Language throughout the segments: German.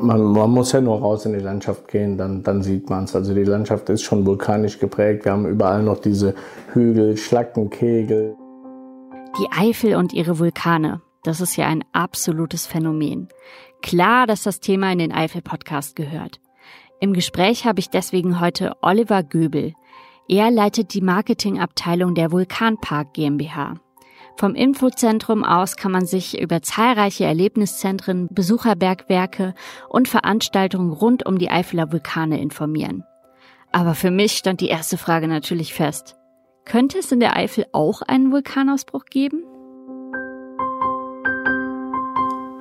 Man, man, muss ja nur raus in die Landschaft gehen, dann, dann sieht man es. Also die Landschaft ist schon vulkanisch geprägt. Wir haben überall noch diese Hügel, Schlackenkegel. Die Eifel und ihre Vulkane, das ist ja ein absolutes Phänomen. Klar, dass das Thema in den Eifel-Podcast gehört. Im Gespräch habe ich deswegen heute Oliver Göbel. Er leitet die Marketingabteilung der Vulkanpark GmbH. Vom Infozentrum aus kann man sich über zahlreiche Erlebniszentren, Besucherbergwerke und Veranstaltungen rund um die Eifeler Vulkane informieren. Aber für mich stand die erste Frage natürlich fest. Könnte es in der Eifel auch einen Vulkanausbruch geben?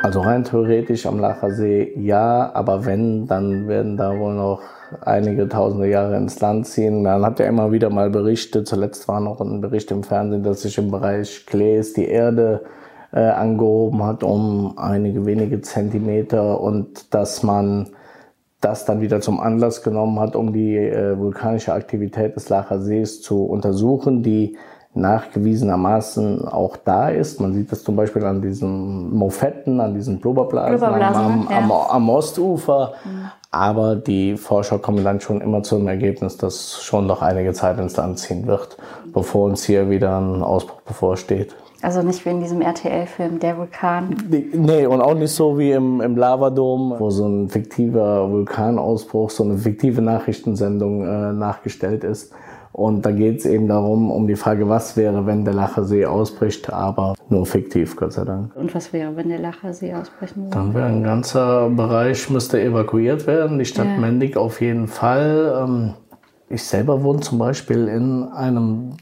Also rein theoretisch am Lacher See ja, aber wenn, dann werden da wohl noch einige tausende Jahre ins Land ziehen. Man hat ja immer wieder mal berichtet, zuletzt war noch ein Bericht im Fernsehen, dass sich im Bereich Klees die Erde äh, angehoben hat um einige wenige Zentimeter und dass man das dann wieder zum Anlass genommen hat, um die äh, vulkanische Aktivität des Lacher Sees zu untersuchen, die nachgewiesenermaßen auch da ist. Man sieht das zum Beispiel an diesen Mofetten, an diesen Blubberblasen, Blubberblasen am, ja. am, am, Ostufer. Mhm. Aber die Forscher kommen dann schon immer zu dem Ergebnis, dass schon noch einige Zeit ins Land ziehen wird, bevor uns hier wieder ein Ausbruch bevorsteht. Also nicht wie in diesem RTL-Film Der Vulkan. Nee, und auch nicht so wie im, im Lavadom, wo so ein fiktiver Vulkanausbruch, so eine fiktive Nachrichtensendung äh, nachgestellt ist. Und da geht es eben darum, um die Frage, was wäre, wenn der Lachersee ausbricht, aber nur fiktiv, Gott sei Dank. Und was wäre, wenn der Lachersee ausbrechen würde? Dann wäre ein ganzer Bereich, müsste evakuiert werden, die Stadt ja. Mendig auf jeden Fall. Ähm, ich selber wohne zum Beispiel in einem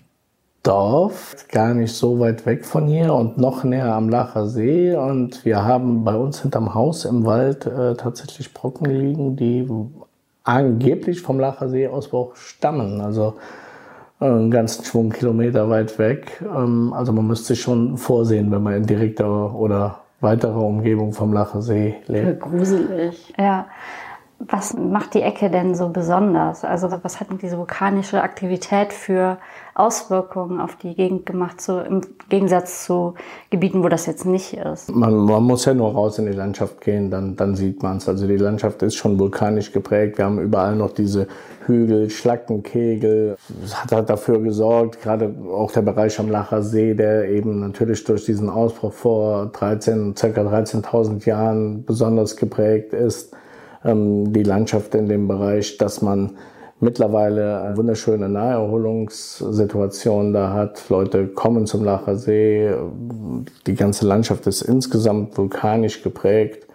Dorf, gar nicht so weit weg von hier und noch näher am Lacher See. Und wir haben bei uns hinterm Haus im Wald äh, tatsächlich Brocken liegen, die angeblich vom Lacher Seeausbruch stammen. Also einen ganzen Schwung Kilometer weit weg. Ähm, also man müsste sich schon vorsehen, wenn man in direkter oder weiterer Umgebung vom Lacher See lebt. Gruselig. Ja. Was macht die Ecke denn so besonders? Also was hat diese vulkanische Aktivität für Auswirkungen auf die Gegend gemacht, so im Gegensatz zu Gebieten, wo das jetzt nicht ist? Man, man muss ja nur raus in die Landschaft gehen, dann, dann sieht man es. Also die Landschaft ist schon vulkanisch geprägt. Wir haben überall noch diese Hügel, Schlackenkegel. Das hat halt dafür gesorgt, gerade auch der Bereich am Lacher See, der eben natürlich durch diesen Ausbruch vor 13, ca. 13.000 Jahren besonders geprägt ist die Landschaft in dem Bereich, dass man mittlerweile eine wunderschöne Naherholungssituation da hat. Leute kommen zum Lacher See. Die ganze Landschaft ist insgesamt vulkanisch geprägt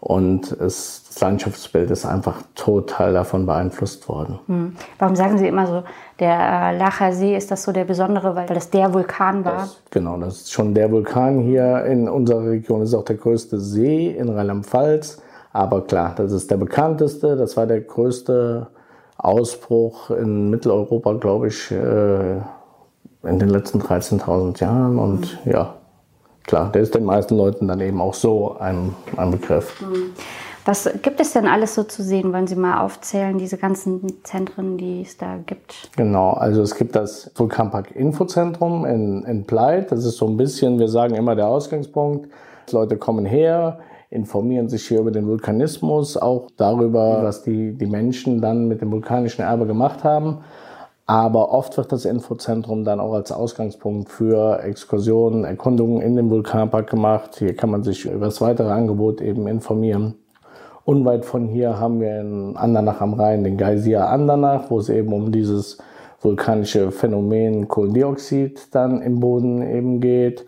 und es, das Landschaftsbild ist einfach total davon beeinflusst worden. Hm. Warum sagen Sie immer so, der äh, Lacher See ist das so der besondere, weil das der Vulkan war? Das, genau, das ist schon der Vulkan hier in unserer Region. Das ist auch der größte See in Rheinland-Pfalz. Aber klar, das ist der bekannteste, das war der größte Ausbruch in Mitteleuropa, glaube ich, äh, in den letzten 13.000 Jahren. Und mhm. ja, klar, der ist den meisten Leuten dann eben auch so ein, ein Begriff. Mhm. Was gibt es denn alles so zu sehen? Wollen Sie mal aufzählen, diese ganzen Zentren, die es da gibt? Genau, also es gibt das Vulkanpark Infozentrum in, in Pleit. Das ist so ein bisschen, wir sagen immer der Ausgangspunkt. Leute kommen her, informieren sich hier über den Vulkanismus, auch darüber, was die, die Menschen dann mit dem vulkanischen Erbe gemacht haben. Aber oft wird das Infozentrum dann auch als Ausgangspunkt für Exkursionen, Erkundungen in den Vulkanpark gemacht. Hier kann man sich über das weitere Angebot eben informieren. Unweit von hier haben wir in Andernach am Rhein den Geysir Andernach, wo es eben um dieses vulkanische Phänomen Kohlendioxid dann im Boden eben geht.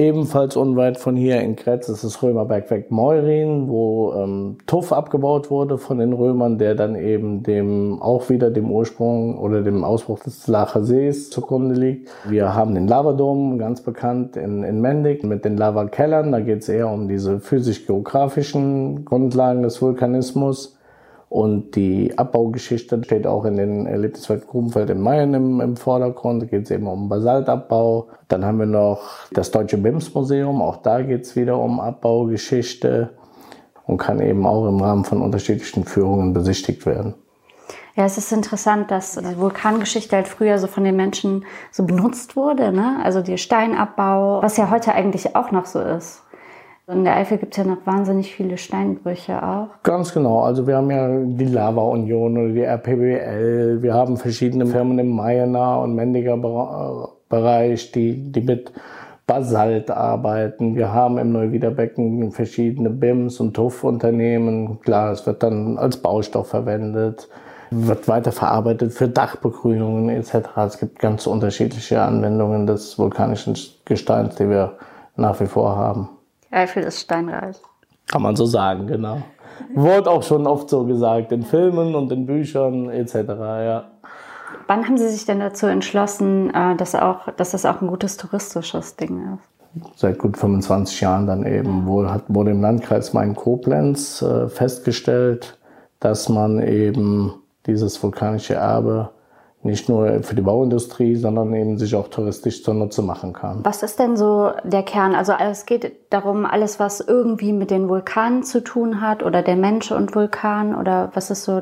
Ebenfalls unweit von hier in Kretz ist das Römerbergwerk Meurin, wo ähm, Tuff abgebaut wurde von den Römern, der dann eben dem auch wieder dem Ursprung oder dem Ausbruch des Lacher Sees zugrunde liegt. Wir haben den Lavadom, ganz bekannt in, in Mendig, mit den Lavakellern. Da geht es eher um diese physisch-geografischen Grundlagen des Vulkanismus. Und die Abbaugeschichte steht auch in den Erlebniswelt Grubenfeld in Mayen im, im Vordergrund. Da geht es eben um Basaltabbau. Dann haben wir noch das Deutsche BIMS-Museum. Auch da geht es wieder um Abbaugeschichte und kann eben auch im Rahmen von unterschiedlichen Führungen besichtigt werden. Ja, es ist interessant, dass die Vulkangeschichte halt früher so von den Menschen so benutzt wurde. Ne? Also der Steinabbau, was ja heute eigentlich auch noch so ist. In der Eifel gibt es ja noch wahnsinnig viele Steinbrüche auch. Ganz genau. Also wir haben ja die Lava-Union oder die RPBL. Wir haben verschiedene Firmen im Mayener und Mendiger Bereich, die, die mit Basalt arbeiten. Wir haben im Neuwiederbecken verschiedene BIMs und TUF-Unternehmen. Klar, es wird dann als Baustoff verwendet, wird weiterverarbeitet für Dachbegrünungen etc. Es gibt ganz unterschiedliche Anwendungen des vulkanischen Gesteins, die wir nach wie vor haben. Eifel ist steinreich. Kann man so sagen, genau. Wurde auch schon oft so gesagt, in Filmen und in Büchern etc. Ja. Wann haben Sie sich denn dazu entschlossen, äh, dass, auch, dass das auch ein gutes touristisches Ding ist? Seit gut 25 Jahren dann eben. Wohl hat, wurde im Landkreis Main-Koblenz äh, festgestellt, dass man eben dieses vulkanische Erbe nicht nur für die Bauindustrie, sondern eben sich auch touristisch zunutze machen kann. Was ist denn so der Kern? Also es geht darum, alles, was irgendwie mit den Vulkanen zu tun hat oder der Mensch und Vulkan oder was ist so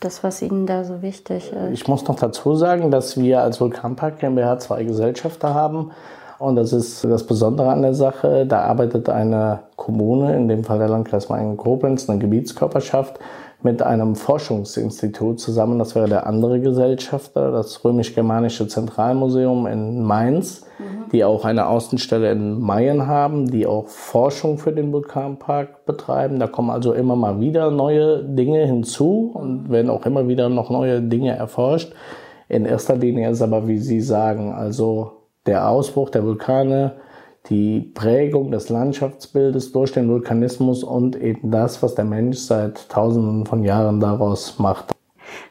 das, was Ihnen da so wichtig ist? Ich muss noch dazu sagen, dass wir als Vulkanpark GmbH zwei Gesellschafter haben. Und das ist das Besondere an der Sache. Da arbeitet eine Kommune, in dem Fall der Landkreis Main-Koblenz, eine Gebietskörperschaft, mit einem Forschungsinstitut zusammen. Das wäre der andere Gesellschafter, das Römisch-Germanische Zentralmuseum in Mainz, mhm. die auch eine Außenstelle in Mayen haben, die auch Forschung für den Vulkanpark betreiben. Da kommen also immer mal wieder neue Dinge hinzu und werden auch immer wieder noch neue Dinge erforscht. In erster Linie ist aber, wie Sie sagen, also der Ausbruch der Vulkane die Prägung des Landschaftsbildes durch den Vulkanismus und eben das, was der Mensch seit Tausenden von Jahren daraus macht.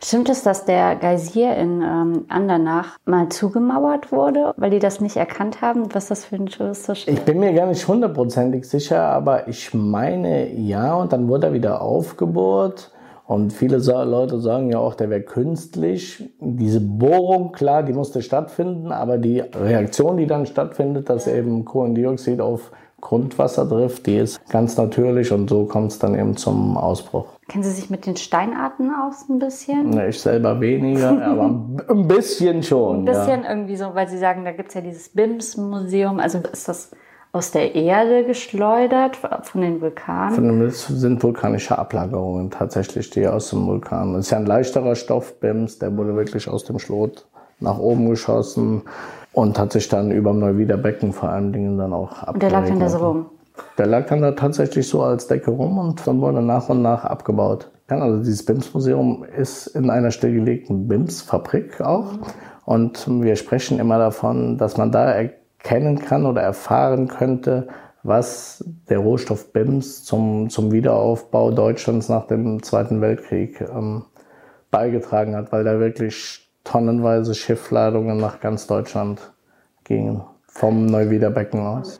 Stimmt es, dass der Geysir in ähm, Andernach mal zugemauert wurde, weil die das nicht erkannt haben, was das für ein touristisches... Ich bin mir gar nicht hundertprozentig sicher, aber ich meine ja, und dann wurde er wieder aufgebohrt. Und viele Leute sagen ja auch, der wäre künstlich. Diese Bohrung, klar, die musste stattfinden, aber die Reaktion, die dann stattfindet, dass eben Kohlendioxid auf Grundwasser trifft, die ist ganz natürlich und so kommt es dann eben zum Ausbruch. Kennen Sie sich mit den Steinarten aus ein bisschen? Na, ich selber weniger, aber ein bisschen schon. Ein bisschen ja. irgendwie so, weil Sie sagen, da gibt es ja dieses BIMS-Museum. Also ist das aus der Erde geschleudert von den Vulkanen? Von dem sind vulkanische Ablagerungen tatsächlich, die aus dem Vulkan. Das ist ja ein leichterer Stoff, BIMS, der wurde wirklich aus dem Schlot nach oben geschossen und hat sich dann über dem Neuwiederbecken vor allen Dingen dann auch abgelegt. Und der lag dann da so rum? Der lag dann da tatsächlich so als Decke rum und dann wurde nach und nach abgebaut. Also dieses BIMS-Museum ist in einer stillgelegten BIMS-Fabrik auch. Und wir sprechen immer davon, dass man da kennen kann oder erfahren könnte, was der Rohstoff BIMS zum, zum Wiederaufbau Deutschlands nach dem Zweiten Weltkrieg ähm, beigetragen hat, weil da wirklich tonnenweise Schiffladungen nach ganz Deutschland gingen, vom Neuwiederbecken aus.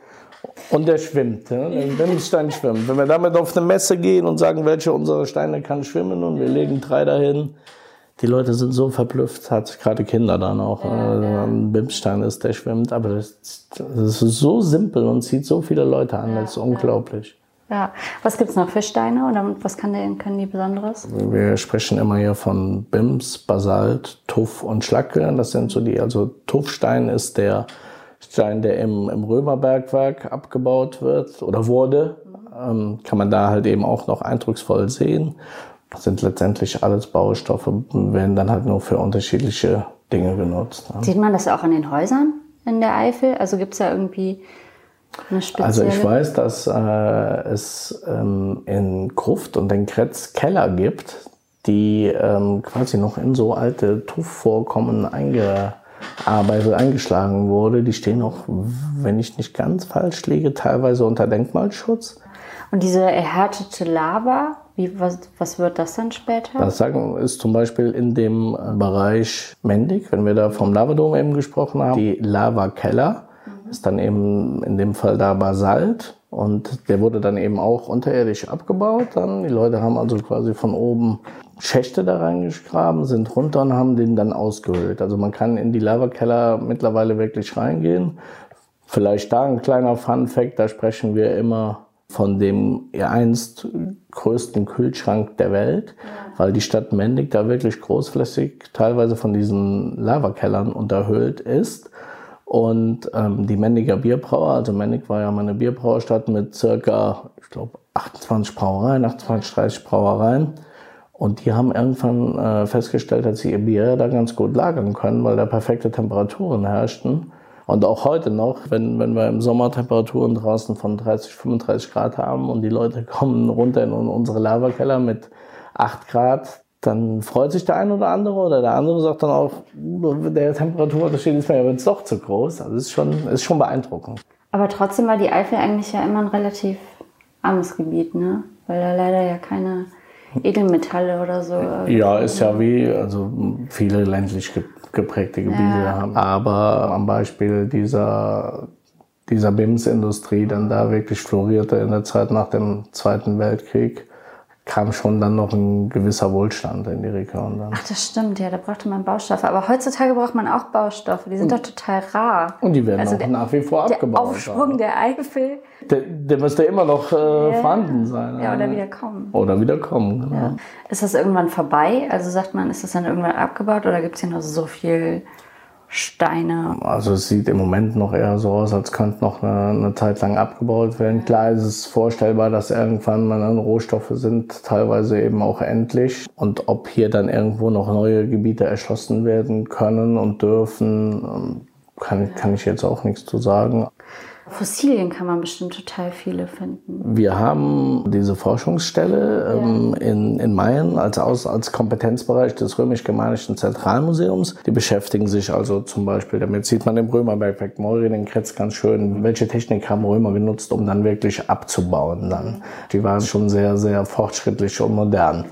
Und der schwimmt, ja? der BIMS-Stein schwimmt. Wenn wir damit auf eine Messe gehen und sagen, welche unserer Steine kann schwimmen und wir legen drei dahin, die Leute sind so verblüfft, hat gerade Kinder dann auch. Ja, ja. Ein Bimstein ist, der schwimmt, aber das, das, ist so simpel und zieht so viele Leute an, das ist unglaublich. Ja, was gibt es noch für Steine oder was kann der, können die Besonderes? Wir sprechen immer hier von Bims, Basalt, Tuff und Schlacke. Das sind so die, also Tuffstein ist der Stein, der im, im Römerbergwerk abgebaut wird oder wurde. Ähm, kann man da halt eben auch noch eindrucksvoll sehen sind letztendlich alles Baustoffe, werden dann halt nur für unterschiedliche Dinge genutzt. Ne? Sieht man das auch an den Häusern in der Eifel? Also gibt es da irgendwie eine spezielle... Also ich weiß, dass äh, es ähm, in Gruft und in Kretz Keller gibt, die ähm, quasi noch in so alte Tuffvorkommen eingearbeitet, eingeschlagen wurde. Die stehen auch, wenn ich nicht ganz falsch liege, teilweise unter Denkmalschutz. Und diese erhärtete Lava, wie, was, was wird das dann später? Das sagen ist zum Beispiel in dem Bereich Mendig, wenn wir da vom Lavadom eben gesprochen haben, die Lavakeller mhm. ist dann eben in dem Fall da Basalt und der wurde dann eben auch unterirdisch abgebaut. Dann die Leute haben also quasi von oben Schächte da reingegraben, sind runter und haben den dann ausgehöhlt. Also man kann in die Lavakeller mittlerweile wirklich reingehen. Vielleicht da ein kleiner Fun Fact, da sprechen wir immer von dem einst größten Kühlschrank der Welt, ja. weil die Stadt Mendig da wirklich großflächig teilweise von diesen Lavakellern unterhöhlt ist. Und ähm, die Mendiger Bierbrauer, also Mendig war ja mal eine Bierbrauerstadt mit circa, ich glaube, 28 Brauereien, 28, 30 Brauereien. Und die haben irgendwann äh, festgestellt, dass sie ihr Bier da ganz gut lagern können, weil da perfekte Temperaturen herrschten. Und auch heute noch, wenn, wenn wir im Sommer Temperaturen draußen von 30, 35 Grad haben und die Leute kommen runter in unsere Lavakeller mit 8 Grad, dann freut sich der eine oder andere oder der andere sagt dann auch, der Temperaturunterschied ist mir jetzt doch zu groß. Also es ist schon, ist schon beeindruckend. Aber trotzdem war die Eifel eigentlich ja immer ein relativ armes Gebiet, ne? Weil da leider ja keine Edelmetalle oder so. Ja, ist ja wie, also viele ländlich geprägte Gebiete ja. haben. Aber am Beispiel dieser, dieser BIMS-Industrie dann da wirklich florierte in der Zeit nach dem Zweiten Weltkrieg, kam schon dann noch ein gewisser Wohlstand in die Region. Dann. Ach, das stimmt, ja, da brauchte man Baustoffe. Aber heutzutage braucht man auch Baustoffe, die sind doch total rar. Und die werden also auch der, nach wie vor abgebaut. Der Aufschwung der Eifel. Der, der müsste immer noch äh, ja. vorhanden sein. Ja, oder wieder kommen. Oder wieder kommen, genau. Ja. Ist das irgendwann vorbei? Also sagt man, ist das dann irgendwann abgebaut oder gibt es hier noch so viel Steine. Also es sieht im Moment noch eher so aus, als könnte noch eine, eine Zeit lang abgebaut werden. Klar ist es vorstellbar, dass irgendwann mal Rohstoffe sind, teilweise eben auch endlich. Und ob hier dann irgendwo noch neue Gebiete erschlossen werden können und dürfen, kann, kann ich jetzt auch nichts zu sagen. Fossilien kann man bestimmt total viele finden. Wir haben diese Forschungsstelle ähm, ja. in, in Mayen als, als, als Kompetenzbereich des Römisch-Germanischen Zentralmuseums. Die beschäftigen sich also zum Beispiel, damit sieht man im Römerbergwerk Moiri den Kretz ganz schön, welche Technik haben Römer genutzt, um dann wirklich abzubauen dann. Die waren schon sehr, sehr fortschrittlich und modern.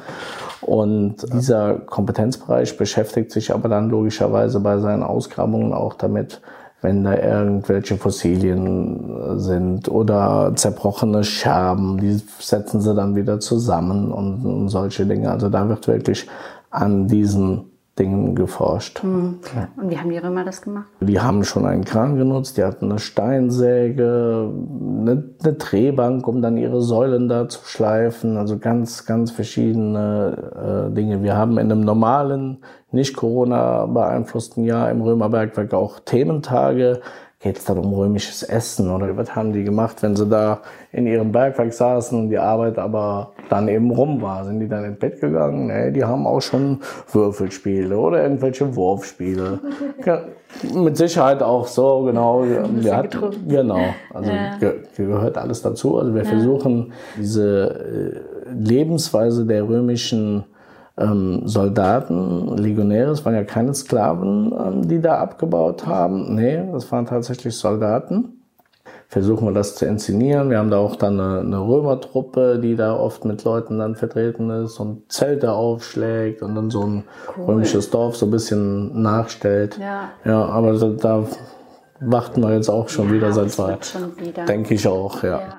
Und dieser Kompetenzbereich beschäftigt sich aber dann logischerweise bei seinen Ausgrabungen auch damit, wenn da irgendwelche Fossilien sind oder zerbrochene Scherben, die setzen sie dann wieder zusammen und, und solche Dinge. Also da wird wirklich an diesen Dingen geforscht. Mhm. Und wie haben die Römer das gemacht? Die haben schon einen Kran genutzt, die hatten eine Steinsäge, eine, eine Drehbank, um dann ihre Säulen da zu schleifen. Also ganz, ganz verschiedene äh, Dinge. Wir haben in einem normalen, nicht Corona beeinflussten Jahr im Römerbergwerk auch Thementage geht es dann um römisches Essen oder was haben die gemacht, wenn sie da in ihrem Bergwerk saßen und die Arbeit aber dann eben rum war? Sind die dann ins Bett gegangen? Nee, die haben auch schon Würfelspiele oder irgendwelche Wurfspiele. ja, mit Sicherheit auch so, genau. Wir hatten, genau, also ja. ge gehört alles dazu. Also wir ja. versuchen diese äh, Lebensweise der römischen ähm, Soldaten, Legionäre, es waren ja keine Sklaven, ähm, die da abgebaut haben. Nee, das waren tatsächlich Soldaten. Versuchen wir das zu inszenieren. Wir haben da auch dann eine, eine Römertruppe, die da oft mit Leuten dann vertreten ist und Zelte aufschlägt und dann so ein cool. römisches Dorf so ein bisschen nachstellt. Ja, ja aber da, da warten wir jetzt auch schon ja, wieder seit zwei. Denke ich auch, ja. ja.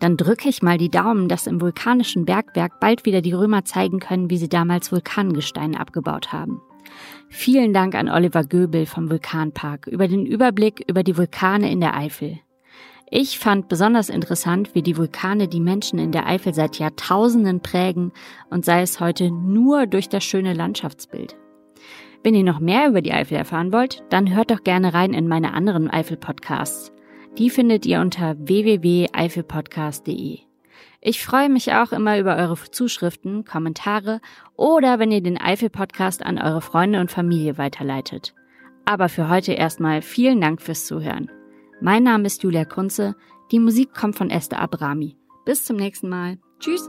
Dann drücke ich mal die Daumen, dass im vulkanischen Bergwerk bald wieder die Römer zeigen können, wie sie damals Vulkangestein abgebaut haben. Vielen Dank an Oliver Göbel vom Vulkanpark über den Überblick über die Vulkane in der Eifel. Ich fand besonders interessant, wie die Vulkane die Menschen in der Eifel seit Jahrtausenden prägen und sei es heute nur durch das schöne Landschaftsbild. Wenn ihr noch mehr über die Eifel erfahren wollt, dann hört doch gerne rein in meine anderen Eifel-Podcasts. Die findet ihr unter www.eifelpodcast.de. Ich freue mich auch immer über eure Zuschriften, Kommentare oder wenn ihr den Eifel Podcast an eure Freunde und Familie weiterleitet. Aber für heute erstmal vielen Dank fürs Zuhören. Mein Name ist Julia Kunze. Die Musik kommt von Esther Abrami. Bis zum nächsten Mal. Tschüss.